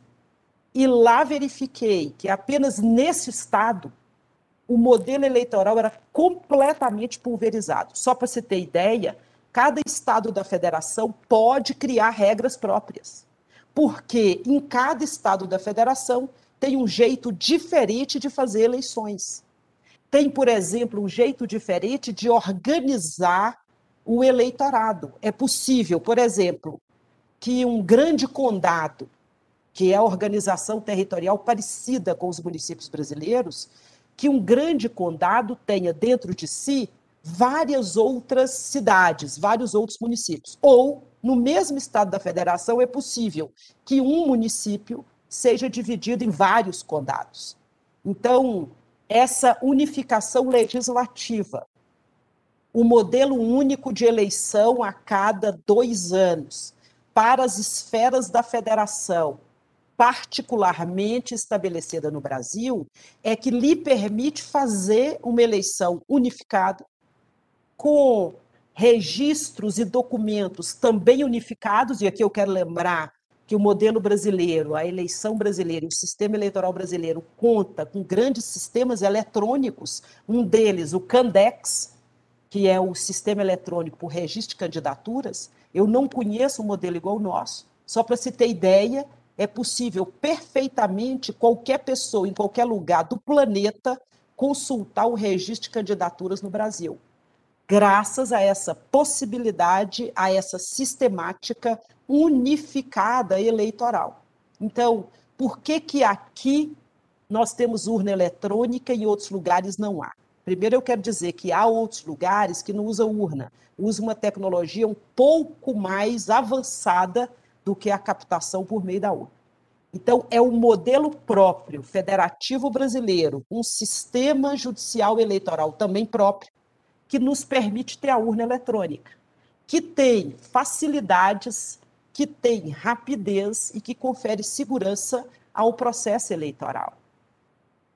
Speaker 2: e lá verifiquei que apenas nesse estado o modelo eleitoral era completamente pulverizado. Só para você ter ideia, cada estado da federação pode criar regras próprias, porque em cada estado da federação tem um jeito diferente de fazer eleições. Tem, por exemplo, um jeito diferente de organizar o eleitorado. É possível, por exemplo, que um grande condado, que é a organização territorial parecida com os municípios brasileiros, que um grande condado tenha dentro de si várias outras cidades, vários outros municípios. Ou, no mesmo estado da federação, é possível que um município seja dividido em vários condados. Então, essa unificação legislativa, o modelo único de eleição a cada dois anos, para as esferas da federação, particularmente estabelecida no Brasil, é que lhe permite fazer uma eleição unificada, com registros e documentos também unificados, e aqui eu quero lembrar que o modelo brasileiro, a eleição brasileira, o sistema eleitoral brasileiro conta com grandes sistemas eletrônicos, um deles, o Candex, que é o sistema eletrônico por registro de candidaturas, eu não conheço um modelo igual ao nosso. Só para se ter ideia, é possível perfeitamente qualquer pessoa em qualquer lugar do planeta consultar o registro de candidaturas no Brasil. Graças a essa possibilidade, a essa sistemática unificada eleitoral. Então, por que que aqui nós temos urna eletrônica e em outros lugares não há? Primeiro, eu quero dizer que há outros lugares que não usam urna, usam uma tecnologia um pouco mais avançada do que a captação por meio da urna. Então, é um modelo próprio, federativo brasileiro, um sistema judicial eleitoral também próprio, que nos permite ter a urna eletrônica, que tem facilidades, que tem rapidez e que confere segurança ao processo eleitoral.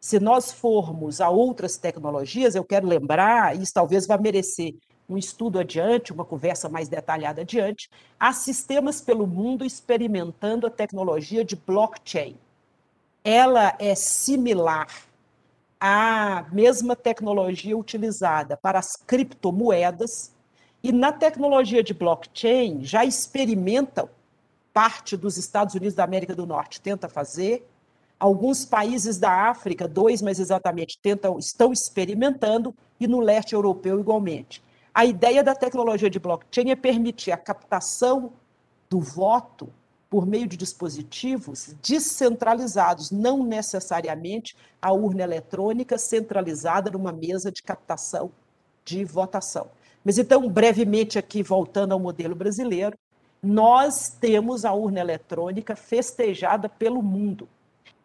Speaker 2: Se nós formos a outras tecnologias, eu quero lembrar, isso talvez vá merecer um estudo adiante, uma conversa mais detalhada adiante, há sistemas pelo mundo experimentando a tecnologia de blockchain. Ela é similar à mesma tecnologia utilizada para as criptomoedas, e na tecnologia de blockchain já experimentam, parte dos Estados Unidos da América do Norte tenta fazer, alguns países da África, dois mais exatamente, tentam, estão experimentando, e no leste europeu igualmente. A ideia da tecnologia de blockchain é permitir a captação do voto por meio de dispositivos descentralizados, não necessariamente a urna eletrônica centralizada numa mesa de captação de votação. Mas então, brevemente aqui, voltando ao modelo brasileiro, nós temos a urna eletrônica festejada pelo mundo.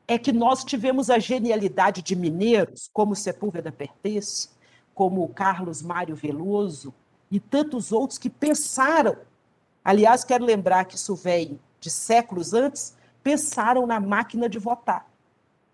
Speaker 2: É que nós tivemos a genialidade de mineiros, como Sepúlveda pertence, como Carlos Mário Veloso e tantos outros que pensaram. Aliás, quero lembrar que isso vem de séculos antes, pensaram na máquina de votar.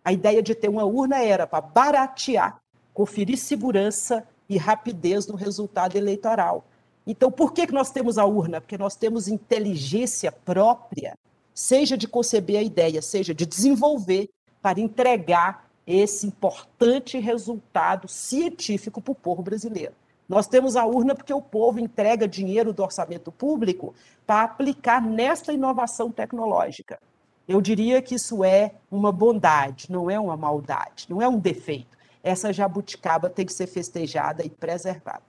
Speaker 2: A ideia de ter uma urna era para baratear, conferir segurança e rapidez no resultado eleitoral. Então, por que nós temos a urna? Porque nós temos inteligência própria, seja de conceber a ideia, seja de desenvolver para entregar esse importante resultado científico para o povo brasileiro. Nós temos a urna porque o povo entrega dinheiro do orçamento público para aplicar nesta inovação tecnológica. Eu diria que isso é uma bondade, não é uma maldade, não é um defeito. Essa jabuticaba tem que ser festejada e preservada.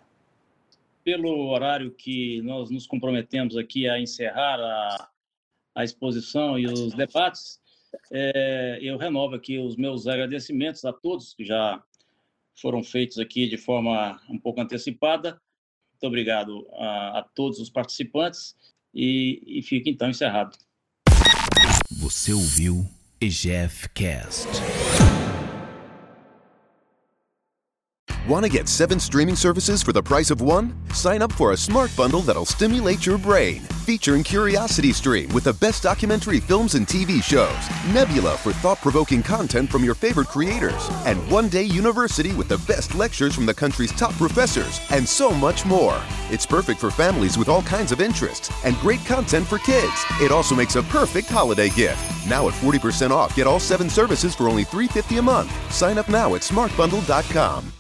Speaker 3: Pelo horário que nós nos comprometemos aqui a encerrar a, a exposição e os debates, é, eu renovo aqui os meus agradecimentos a todos que já foram feitos aqui de forma um pouco antecipada. Muito obrigado a, a todos os participantes e, e fica então encerrado.
Speaker 5: Você ouviu EGF Cast.
Speaker 6: Want to get seven streaming services for the price of one? Sign up for a smart bundle that'll stimulate your brain. Featuring Curiosity Stream with the best documentary films and TV shows, Nebula for thought provoking content from your favorite creators, and One Day University with the best lectures from the country's top professors, and so much more. It's perfect for families with all kinds of interests and great content for kids. It also makes a perfect holiday gift. Now at 40% off, get all seven services for only $3.50 a month. Sign up now at smartbundle.com.